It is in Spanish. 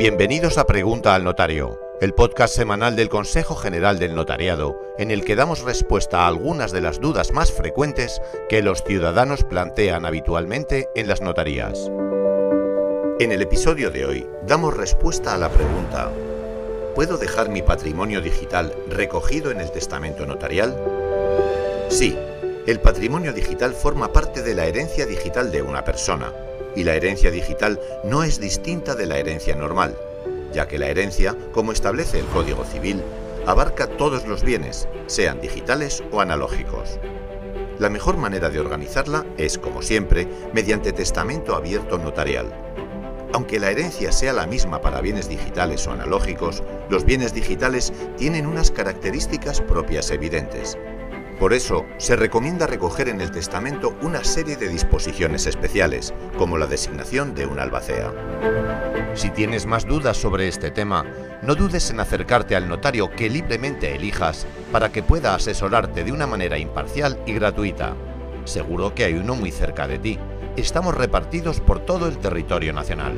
Bienvenidos a Pregunta al Notario, el podcast semanal del Consejo General del Notariado, en el que damos respuesta a algunas de las dudas más frecuentes que los ciudadanos plantean habitualmente en las notarías. En el episodio de hoy damos respuesta a la pregunta ¿Puedo dejar mi patrimonio digital recogido en el testamento notarial? Sí, el patrimonio digital forma parte de la herencia digital de una persona, y la herencia digital no es distinta de la herencia normal, ya que la herencia, como establece el Código Civil, abarca todos los bienes, sean digitales o analógicos. La mejor manera de organizarla es, como siempre, mediante testamento abierto notarial. Aunque la herencia sea la misma para bienes digitales o analógicos, los bienes digitales tienen unas características propias evidentes. Por eso, se recomienda recoger en el testamento una serie de disposiciones especiales, como la designación de un albacea. Si tienes más dudas sobre este tema, no dudes en acercarte al notario que libremente elijas para que pueda asesorarte de una manera imparcial y gratuita. Seguro que hay uno muy cerca de ti. Estamos repartidos por todo el territorio nacional.